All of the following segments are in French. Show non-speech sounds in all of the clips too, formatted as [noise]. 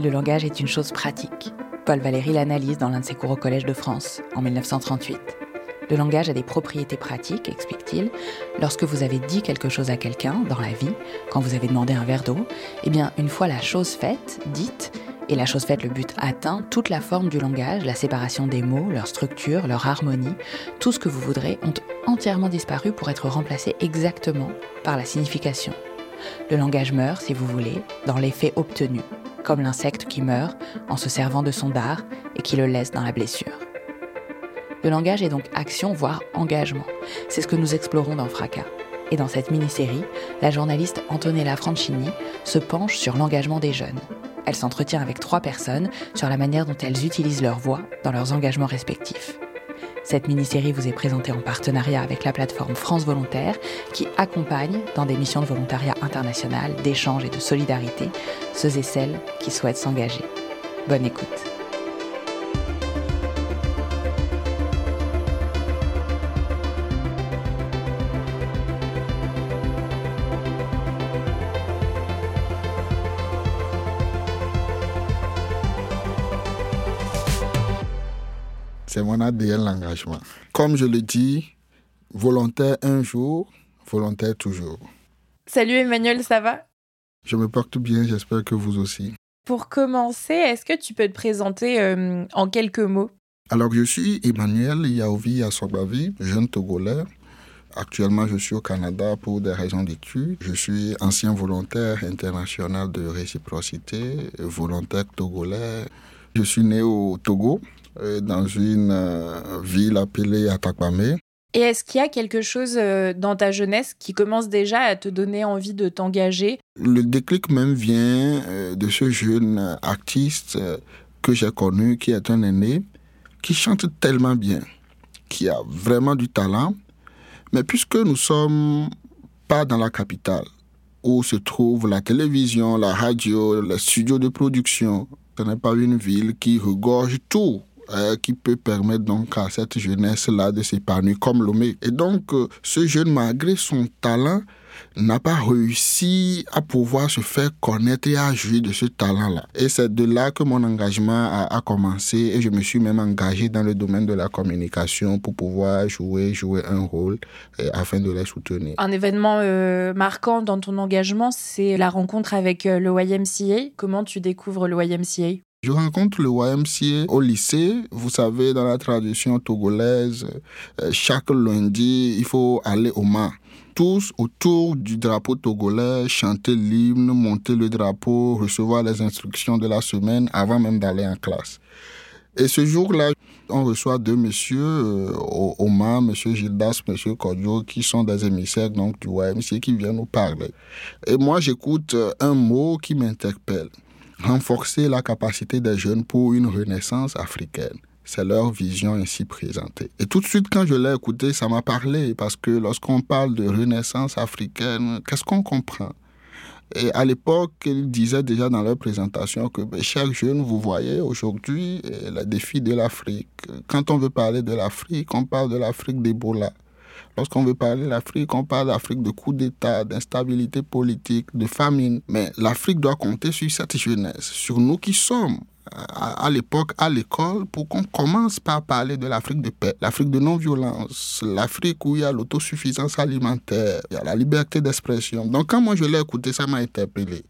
Le langage est une chose pratique. Paul Valéry l'analyse dans l'un de ses cours au Collège de France en 1938. Le langage a des propriétés pratiques, explique-t-il. Lorsque vous avez dit quelque chose à quelqu'un dans la vie, quand vous avez demandé un verre d'eau, eh bien, une fois la chose faite, dite, et la chose faite, le but atteint, toute la forme du langage, la séparation des mots, leur structure, leur harmonie, tout ce que vous voudrez ont entièrement disparu pour être remplacé exactement par la signification. Le langage meurt, si vous voulez, dans l'effet obtenu, comme l'insecte qui meurt en se servant de son dard et qui le laisse dans la blessure. Le langage est donc action, voire engagement. C'est ce que nous explorons dans Fracas. Et dans cette mini-série, la journaliste Antonella Franchini se penche sur l'engagement des jeunes. Elle s'entretient avec trois personnes sur la manière dont elles utilisent leur voix dans leurs engagements respectifs. Cette mini-série vous est présentée en partenariat avec la plateforme France Volontaire qui accompagne dans des missions de volontariat international, d'échange et de solidarité ceux et celles qui souhaitent s'engager. Bonne écoute. C'est mon ADN, l'engagement. Comme je le dis, volontaire un jour, volontaire toujours. Salut Emmanuel, ça va? Je me porte bien, j'espère que vous aussi. Pour commencer, est-ce que tu peux te présenter euh, en quelques mots? Alors, je suis Emmanuel Yaovi Assobavi, jeune Togolais. Actuellement, je suis au Canada pour des raisons d'études. Je suis ancien volontaire international de réciprocité, volontaire togolais. Je suis né au Togo, dans une euh, ville appelée Atakpame. Et est-ce qu'il y a quelque chose euh, dans ta jeunesse qui commence déjà à te donner envie de t'engager? Le déclic même vient euh, de ce jeune artiste euh, que j'ai connu, qui est un aîné, qui chante tellement bien, qui a vraiment du talent. Mais puisque nous sommes pas dans la capitale, où se trouve la télévision, la radio, les studios de production, ce n'est pas une ville qui regorge tout euh, qui peut permettre donc à cette jeunesse-là de s'épanouir comme Lomé. Et donc, euh, ce jeune, malgré son talent, n'a pas réussi à pouvoir se faire connaître et à jouir de ce talent-là. Et c'est de là que mon engagement a, commencé et je me suis même engagé dans le domaine de la communication pour pouvoir jouer, jouer un rôle et, afin de les soutenir. Un événement euh, marquant dans ton engagement, c'est la rencontre avec euh, le YMCA. Comment tu découvres le YMCA je rencontre le YMCA au lycée. Vous savez, dans la tradition togolaise, euh, chaque lundi, il faut aller au mât. Tous autour du drapeau togolais, chanter l'hymne, monter le drapeau, recevoir les instructions de la semaine avant même d'aller en classe. Et ce jour-là, on reçoit deux messieurs euh, mât, monsieur Gildas, monsieur Kodjo, qui sont des émissaires donc, du YMCA qui viennent nous parler. Et moi, j'écoute un mot qui m'interpelle renforcer la capacité des jeunes pour une renaissance africaine. C'est leur vision ainsi présentée. Et tout de suite, quand je l'ai écouté, ça m'a parlé, parce que lorsqu'on parle de renaissance africaine, qu'est-ce qu'on comprend? Et à l'époque, ils disaient déjà dans leur présentation que ben, chaque jeune, vous voyez aujourd'hui les défis de l'Afrique. Quand on veut parler de l'Afrique, on parle de l'Afrique d'Ebola. Lorsqu'on veut parler de l'Afrique, on parle d'Afrique de coup d'État, d'instabilité politique, de famine. Mais l'Afrique doit compter sur cette jeunesse, sur nous qui sommes à, l'époque à l'école pour qu'on commence par parler de l'Afrique de paix, l'Afrique de non-violence, l'Afrique où il y a l'autosuffisance alimentaire, il y a la liberté d'expression. Donc quand moi je l'ai écouté, ça m'a interpellé.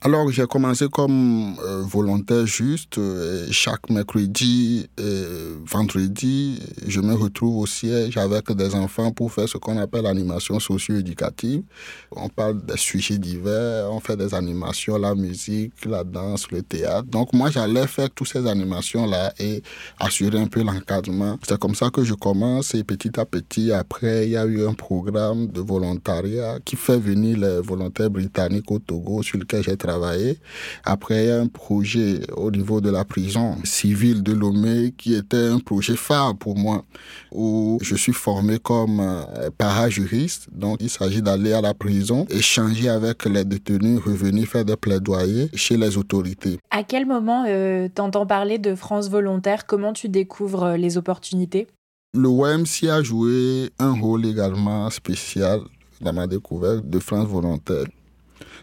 Alors j'ai commencé comme euh, volontaire juste. Euh, chaque mercredi et vendredi, je me retrouve au siège avec des enfants pour faire ce qu'on appelle l'animation socio-éducative. On parle des sujets divers, on fait des animations, la musique, la danse, le théâtre. Donc moi, j'allais faire toutes ces animations-là et assurer un peu l'encadrement. C'est comme ça que je commence et petit à petit, après, il y a eu un programme de volontariat qui fait venir les volontaires britanniques au Togo sur lequel j'ai travaillé. Après, il y a un projet au niveau de la prison civile de Lomé qui était un projet phare pour moi où je suis formé comme euh, para-juriste. Donc, il s'agit d'aller à la prison, échanger avec les détenus, revenir faire des plaidoyers chez les autorités. À quel moment euh, t'entends parler de France volontaire? Comment tu découvres euh, les opportunités? Le YMC a joué un rôle également spécial dans ma découverte de France volontaire.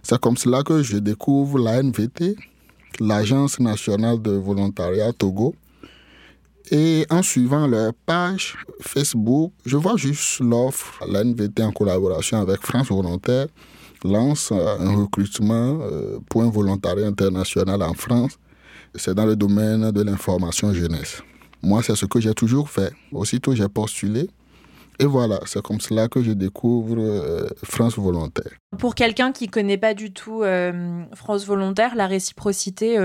C'est comme cela que je découvre la NVT, l'Agence nationale de volontariat Togo. Et en suivant leur page Facebook, je vois juste l'offre, la NVT en collaboration avec France Volontaire lance un recrutement euh, pour un volontariat international en France. C'est dans le domaine de l'information jeunesse. Moi, c'est ce que j'ai toujours fait. Aussitôt, j'ai postulé. Et voilà, c'est comme cela que je découvre euh, France Volontaire. Pour quelqu'un qui ne connaît pas du tout euh, France Volontaire, la réciprocité,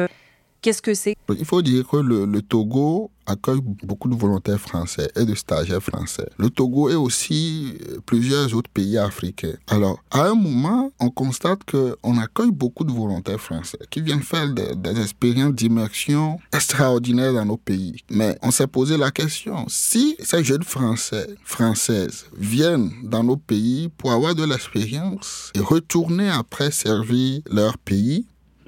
Qu'est-ce que c'est? Il faut dire que le, Togo accueille beaucoup de volontaires français et de stagiaires français. Le Togo est aussi euh, plusieurs autres pays africains. Alors, à un moment, on constate qu'on accueille beaucoup de volontaires français qui viennent faire des expériences d'immersion extraordinaires dans nos pays. Mais on s'est posé la question, si ces jeunes Français, Françaises viennent dans nos pays pour avoir de l'expérience et retourner après servir leur pays,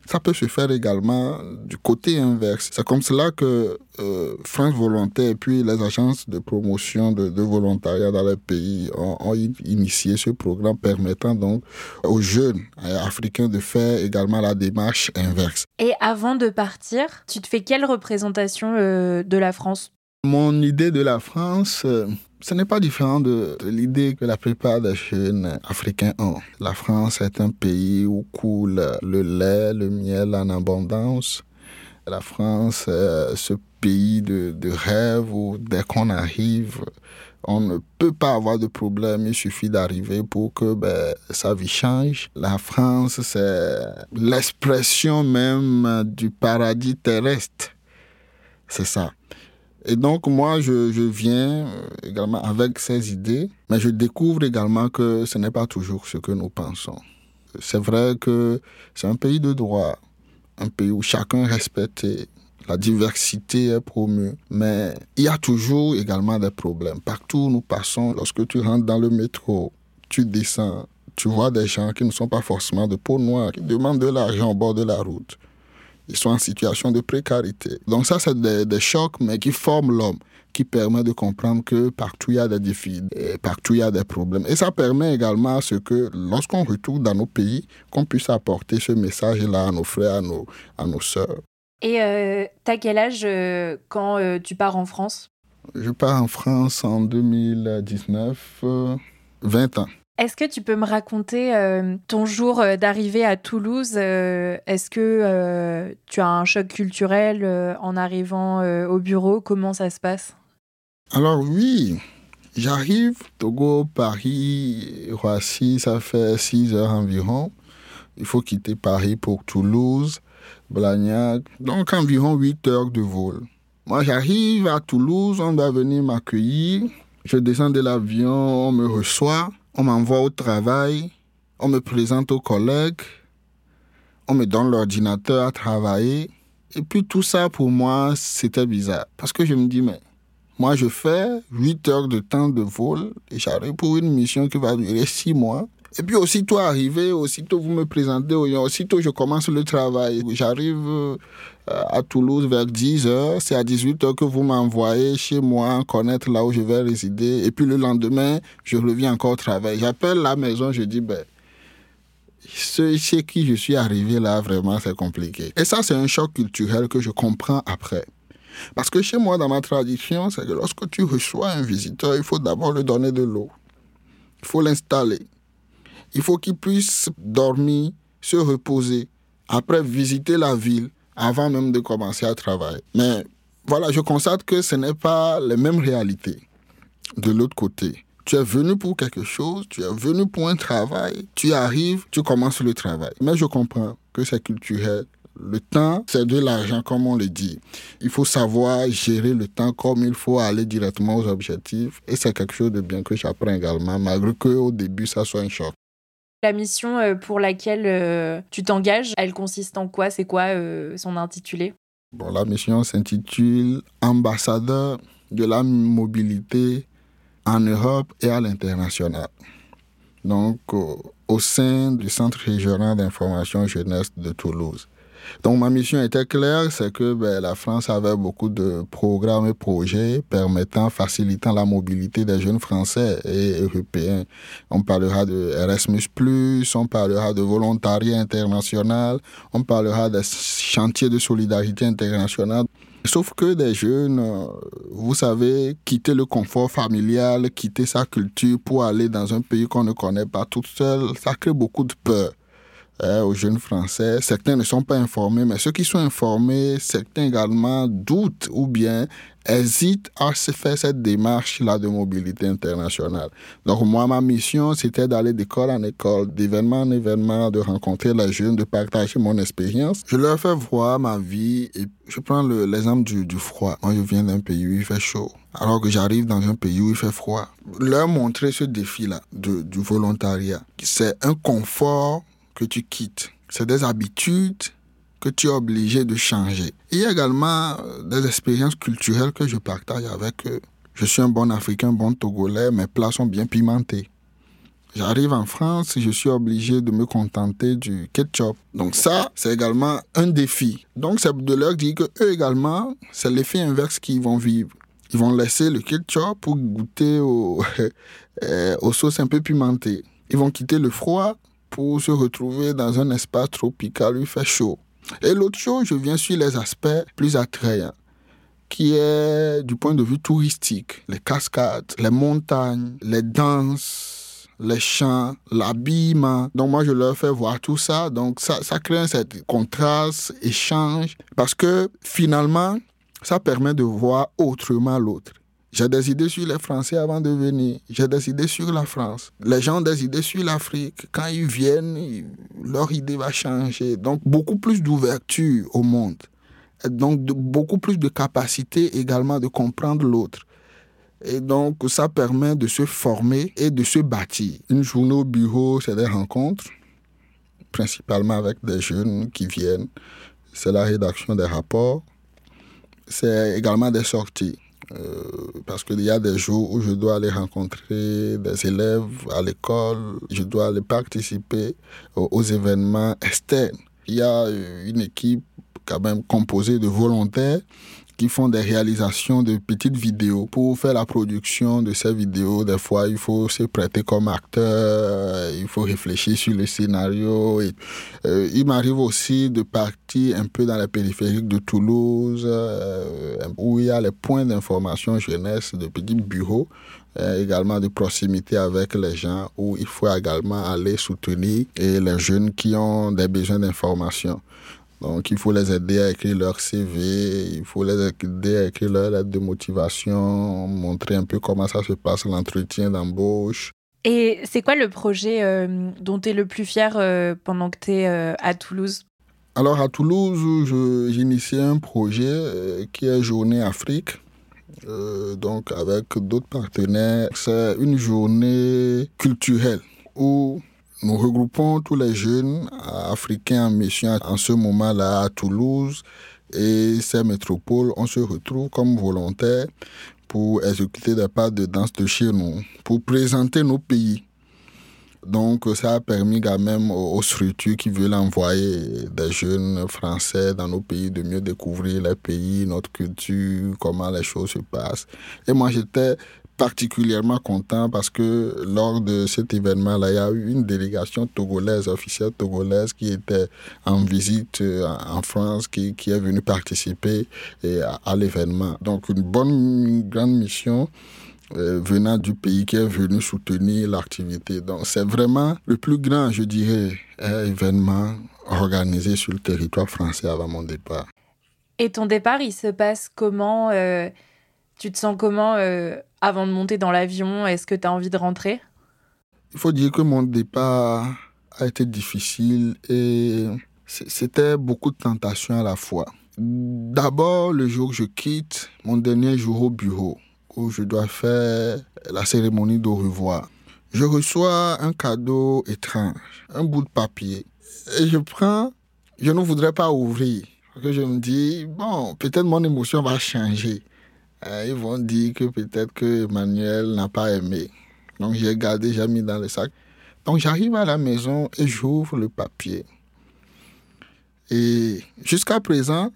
ça peut se faire également du côté inverse. C'est comme cela que euh, France Volontaire et puis les agences de promotion de, volontariat dans les pays ont, ont, initié ce programme permettant donc aux jeunes africains de faire également la démarche inverse. Et avant de partir, tu te fais quelle représentation euh, de la France? Mon idée de la France, euh, ce n'est pas différent de, l'idée que la plupart des jeunes africains ont. La France est un pays où coule le lait, le miel en abondance. La France est ce pays de, de rêve où dès qu'on arrive, on ne peut pas avoir de problème, il suffit d'arriver pour que ben, sa vie change. La France, c'est l'expression même du paradis terrestre. C'est ça. Et donc, moi, je, viens euh, également avec ces idées, mais je découvre également que ce n'est pas toujours ce que nous pensons. C'est vrai que c'est un pays de droit, un pays où chacun est respecté, la diversité est promue, mais il y a toujours également des problèmes. Partout où nous passons, lorsque tu rentres dans le métro, tu descends, tu vois des gens qui ne sont pas forcément de peau noire, qui demandent de l'argent au bord de la route ils sont en situation de précarité. Donc ça, c'est des, chocs, mais qui forment l'homme, qui permet de comprendre que partout il y a des défis, et partout il y a des problèmes. Et ça permet également à ce que lorsqu'on retourne dans nos pays, qu'on puisse apporter ce message-là à nos frères, à nos, à nos sœurs. Et euh, t'as quel âge euh, quand euh, tu pars en France? Je pars en France en 2019, 20 ans. Est-ce que tu peux me raconter euh, ton jour euh, d'arrivée à Toulouse euh, Est-ce que tu as un choc culturel en arrivant au bureau? Comment ça se passe? Alors oui, j'arrive, Togo, Paris, Roissy, ça fait 6 heures environ. Il faut quitter Paris pour Toulouse, Blagnac, donc environ 8 heures de vol. Moi j'arrive à Toulouse, on doit venir m'accueillir. Je descends de l'avion, on me reçoit on m'envoie au travail, on me présente aux collègues, on me donne l'ordinateur à travailler. Et puis tout ça, pour moi, c'était bizarre. Parce que je me dis, mais moi, je fais 8 heures de temps de vol et j'arrive pour une mission qui va durer 6 mois. Et puis aussitôt arrivé, aussitôt vous me présentez, aussitôt je commence le travail. J'arrive euh, à Toulouse vers 10 heures, c'est à 18 heures que vous m'envoyez chez moi, connaître là où je vais résider. Et puis le lendemain, je reviens encore au travail. J'appelle la maison, je dis, ben, chez qui je suis arrivé là, vraiment, c'est compliqué. Et ça, c'est un choc culturel que je comprends après. Parce que chez moi, dans ma tradition, c'est que lorsque tu reçois un visiteur, il faut d'abord lui donner de l'eau. Il faut l'installer il faut qu'il puisse dormir, se reposer, après visiter la ville, avant même de commencer à travailler. Mais voilà, je constate que ce n'est pas les mêmes réalités de l'autre côté. Tu es venu pour quelque chose, tu es venu pour un travail, tu arrives, tu commences le travail. Mais je comprends que c'est culturel. Le temps, c'est de l'argent, comme on le dit. Il faut savoir gérer le temps comme il faut aller directement aux objectifs. Et c'est quelque chose de bien que j'apprends également, malgré qu'au début, ça soit un choc. La mission euh, pour laquelle euh, tu t'engages, elle consiste en quoi? C'est quoi euh, son intitulé? Bon, la mission s'intitule Ambassadeur de la mobilité en Europe et à l'international. Donc, au sein du Centre régional d'information jeunesse de Toulouse. Donc ma mission était claire, c'est que ben, la France avait beaucoup de programmes et projets permettant, facilitant la mobilité des jeunes Français et Européens. On parlera de Erasmus ⁇ on parlera de volontariat international, on parlera des chantiers de solidarité internationale. Sauf que des jeunes, vous savez, quitter le confort familial, quitter sa culture pour aller dans un pays qu'on ne connaît pas toute seule, ça crée beaucoup de peur. Euh, aux jeunes Français. Certains ne sont pas informés, mais ceux qui sont informés, certains également doutent ou bien hésitent à se faire cette démarche-là de mobilité internationale. Donc moi, ma mission, c'était d'aller d'école en école, d'événement en événement, de rencontrer les jeunes, de partager mon expérience. Je leur fais voir ma vie et je prends l'exemple du, froid. Moi, je viens d'un pays où il fait chaud alors que j'arrive dans un pays où il fait froid. Leur montrer ce défi-là du volontariat. C'est un confort que tu quittes. C'est des habitudes que tu es obligé de changer. Il y a également euh, des expériences culturelles que je partage avec eux. Je suis un bon Africain, bon Togolais, mes plats sont bien pimentés. J'arrive en France, je suis obligé de me contenter du ketchup. Donc ça, c'est également un défi. Donc c'est de leur dire que eux également, c'est l'effet inverse qu'ils vont vivre. Ils vont laisser le ketchup pour goûter [laughs] euh, aux sauces un peu pimentées. Ils vont quitter le froid pour se retrouver dans un espace tropical où il fait chaud. Et l'autre chose, je viens sur les aspects plus attrayants, qui est du point de vue touristique, les cascades, les montagnes, les danses, les chants, l'habillement. Donc moi, je leur fais voir tout ça. Donc ça, ça crée un certain contraste, échange, parce que finalement, ça permet de voir autrement l'autre. J'ai des idées sur les Français avant de venir. J'ai des idées sur la France. Les gens ont des idées sur l'Afrique. Quand ils viennent, leur idée va changer. Donc, beaucoup plus d'ouverture au monde. donc, beaucoup plus de capacité également de comprendre l'autre. Et donc, ça permet de se former et de se bâtir. Une journée au bureau, c'est des rencontres, principalement avec des jeunes qui viennent. C'est la rédaction des rapports. C'est également des sorties euh, parce qu'il y a des jours où je dois aller rencontrer des élèves à l'école, je dois aller participer aux, événements externes. Il y a une équipe quand même composée de volontaires qui font des réalisations de petites vidéos. Pour faire la production de ces vidéos, des fois, il faut se prêter comme acteur, il faut réfléchir sur le scénario. Et, euh, il m'arrive aussi de partir un peu dans la périphérie de Toulouse, euh, où il y a les points d'information jeunesse, de petits bureaux, euh, également de proximité avec les gens, où il faut également aller soutenir les jeunes qui ont des besoins d'information. Donc, il faut les aider à écrire leur CV, il faut les aider à écrire leur lettre de motivation, montrer un peu comment ça se passe, l'entretien d'embauche. Et c'est quoi le projet euh, dont tu es le plus fier euh, pendant que tu es euh, à Toulouse? Alors, à Toulouse, j'ai initié un projet qui est Journée Afrique. donc, avec d'autres partenaires, c'est une journée culturelle où nous regroupons tous les jeunes africains en mission en ce moment-là à Toulouse et ces métropoles. On se retrouve comme volontaires pour exécuter des pas de danse de chez nous, pour présenter nos pays. Donc ça a permis quand même aux structures qui veulent envoyer des jeunes français dans nos pays de mieux découvrir les pays, notre culture, comment les choses se passent. Et moi j'étais particulièrement content parce que lors de cet événement-là, il y a eu une délégation togolaise, officielle togolaise, qui était en visite euh, en France, qui, qui est venue participer à, l'événement. Donc une bonne, grande mission. Euh, venant du pays qui est venu soutenir l'activité. Donc c'est vraiment le plus grand, je dirais, événement organisé sur le territoire français avant mon départ. Et ton départ, il se passe comment euh, Tu te sens comment avant de monter dans l'avion, est-ce que tu as envie de rentrer? Il faut dire que mon départ a été difficile et c'était beaucoup de tentations à la fois. D'abord, le jour que je quitte, mon dernier jour au bureau, où je dois faire la cérémonie de revoir. Je reçois un cadeau étrange, un bout de papier. Et je prends, je ne voudrais pas ouvrir. Parce que je me dis, bon, peut-être mon émotion va changer. Euh, ils vont dire que peut-être que Emmanuel n'a pas aimé. Donc j'ai gardé, j'ai mis dans le sac. Donc j'arrive à la maison et j'ouvre le papier. Et jusqu'à présent,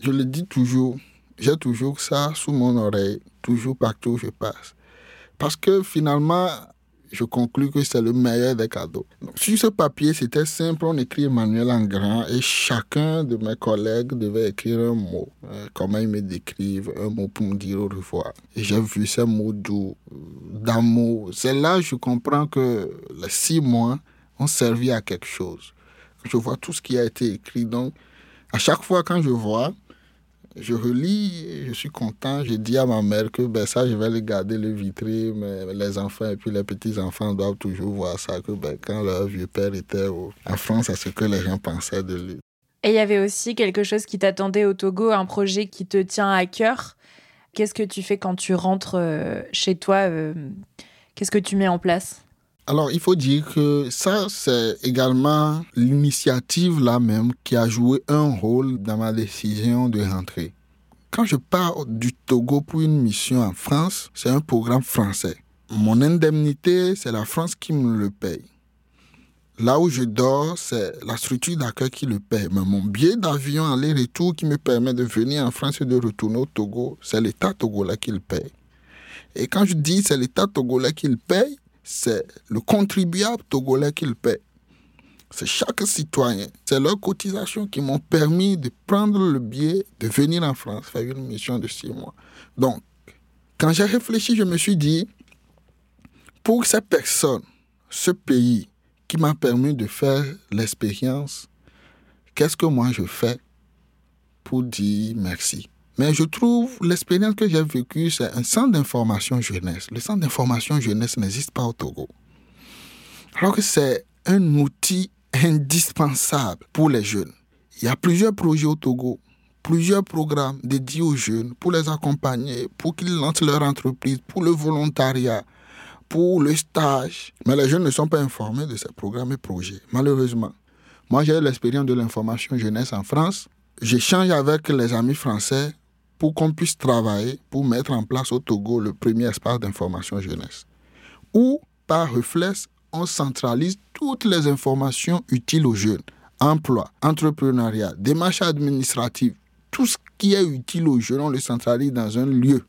je le dis toujours, j'ai toujours ça sous mon oreille, toujours partout où je passe. Parce que finalement, je conclus que c'est le meilleur des cadeaux. sur ce papier, c'était simple, on écrit Emmanuel en grand et chacun de mes collègues devait écrire un mot, euh, comment ils me décrivent, un mot pour me dire au revoir. Et j'ai vu ces mots doux, euh, d'amour. C'est là que je comprends que les six mois ont servi à quelque chose. Je vois tout ce qui a été écrit. Donc, à chaque fois quand je vois, je relis, je suis content. Je dis à ma mère que ben, ça, je vais le garder, le vitrer, mais les enfants et puis les petits-enfants doivent toujours voir ça, que ben, quand leur vieux père était en France, c'est ce que les gens pensaient de lui. Et il y avait aussi quelque chose qui t'attendait au Togo, un projet qui te tient à cœur. Qu'est-ce que tu fais quand tu rentres euh, chez toi euh, Qu'est-ce que tu mets en place? Alors, il faut dire que ça, c'est également l'initiative là même qui a joué un rôle dans ma décision de rentrer. Quand je pars du Togo pour une mission en France, c'est un programme français. Mon indemnité, c'est la France qui me le paye. Là où je dors, c'est la structure d'accueil qui le paye. Mais mon billet d'avion aller-retour qui me permet de venir en France et de retourner au Togo, c'est l'État togolais qui le paye. Et quand je dis c'est l'État togolais qui le paye, c'est le contribuable togolais qui le paie. C'est chaque citoyen. C'est leurs cotisations qui m'ont permis de prendre le billet, de venir en France, faire une mission de six mois. Donc, quand j'ai réfléchi, je me suis dit, pour cette personne, ce pays qui m'a permis de faire l'expérience, qu'est-ce que moi je fais pour dire merci? Mais je trouve l'expérience que j'ai vécue, c'est un centre d'information jeunesse. Le centre d'information jeunesse n'existe pas au Togo. Alors que c'est un outil indispensable pour les jeunes. Il y a plusieurs projets au Togo, plusieurs programmes dédiés aux jeunes pour les accompagner, pour qu'ils lancent leur entreprise, pour le volontariat, pour le stage. Mais les jeunes ne sont pas informés de ces programmes et projets, malheureusement. Moi, j'ai eu l'expérience de l'information jeunesse en France. J'échange avec les amis français pour qu'on puisse travailler pour mettre en place au Togo le premier espace d'information jeunesse. Où, par réflexe, on centralise toutes les informations utiles aux jeunes. Emploi, entrepreneuriat, démarches administratives, tout ce qui est utile aux jeunes, on le centralise dans un lieu.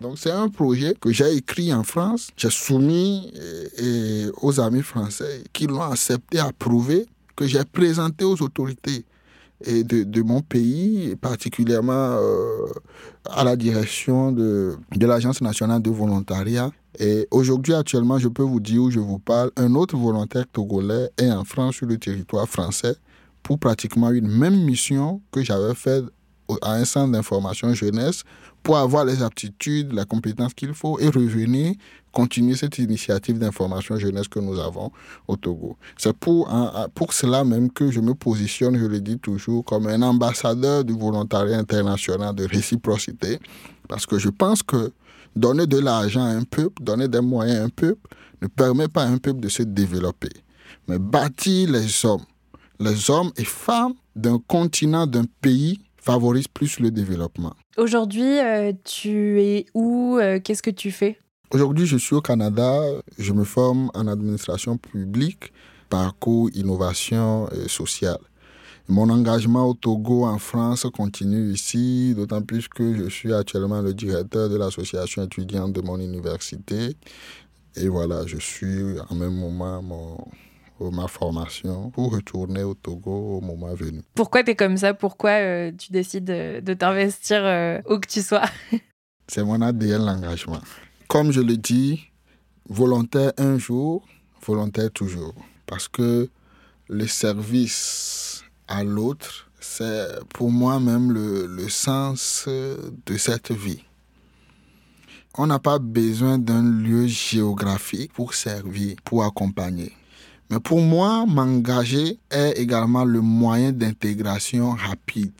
Donc c'est un projet que j'ai écrit en France, j'ai soumis aux amis français qui l'ont accepté, approuvé, que j'ai présenté aux autorités et de, mon pays, particulièrement euh, à la direction de, de l'Agence nationale de volontariat. Et aujourd'hui, actuellement, je peux vous dire où je vous parle, un autre volontaire togolais est en France sur le territoire français pour pratiquement une même mission que j'avais faite à un centre d'information jeunesse pour avoir les aptitudes, la compétence qu'il faut et revenir continuer cette initiative d'information jeunesse que nous avons au Togo. C'est pour, pour cela même que je me positionne, je le dis toujours, comme un ambassadeur du volontariat international de réciprocité, parce que je pense que donner de l'argent à un peuple, donner des moyens à un peuple, ne permet pas à un peuple de se développer, mais bâtir les hommes, les hommes et femmes d'un continent, d'un pays favorise plus le développement. Aujourd'hui, euh, tu es où? Euh, Qu'est-ce que tu fais? Aujourd'hui, je suis au Canada. Je me forme en administration publique, parcours innovation sociale. Mon engagement au Togo, en France, continue ici, d'autant plus que je suis actuellement le directeur de l'association étudiante de mon université. Et voilà, je suis en même moment mon, ma formation pour retourner au Togo au moment venu. Pourquoi tu es comme ça? Pourquoi euh, tu décides de, t'investir euh, où que tu sois? [laughs] C'est mon ADN, l'engagement comme je le dis, volontaire un jour, volontaire toujours. Parce que le service à l'autre, c'est pour moi même le, sens de cette vie. On n'a pas besoin d'un lieu géographique pour servir, pour accompagner. Mais pour moi, m'engager est également le moyen d'intégration rapide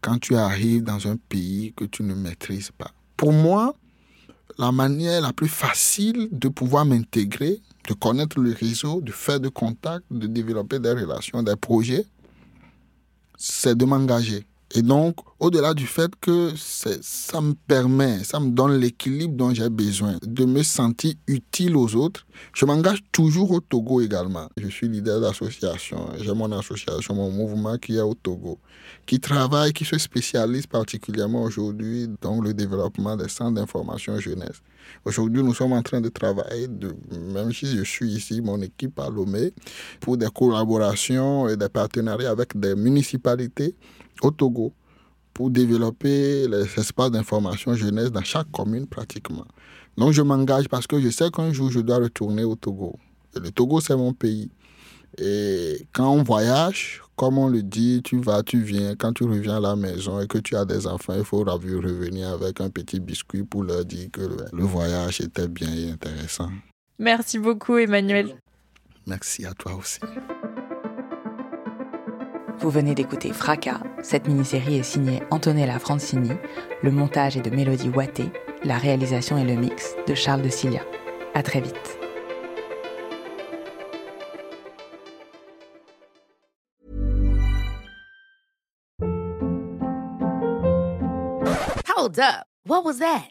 quand tu arrives dans un pays que tu ne maîtrises pas. Pour moi, la manière la plus facile de pouvoir m'intégrer, de connaître le réseau, de faire des contacts, de développer des relations, des projets, c'est de m'engager. Et donc, au-delà du fait que ça me permet, ça me donne l'équilibre dont j'ai besoin, de me sentir utile aux autres, je m'engage toujours au Togo également. Je suis leader d'association, j'ai mon association, mon mouvement qui est au Togo, qui travaille, qui se spécialise particulièrement aujourd'hui dans le développement des centres d'information jeunesse. Aujourd'hui, nous sommes en train de travailler, même si je suis ici, mon équipe à Lomé, pour des collaborations et des partenariats avec des municipalités au Togo pour développer les espaces d'information jeunesse dans chaque commune pratiquement. Donc je m'engage parce que je sais qu'un jour je dois retourner au Togo. le Togo c'est mon pays. Et quand on voyage, comme on le dit, tu vas, tu viens. Quand tu reviens à la maison et que tu as des enfants, il faut revenir avec un petit biscuit pour leur dire que le voyage était bien et intéressant. Merci beaucoup Emmanuel. Merci à toi aussi. Vous venez d'écouter Fracas. Cette mini-série est signée Antonella Francini. Le montage est de Mélodie Watté. La réalisation et le mix de Charles de Cilia. À très vite. Hold up. What was that?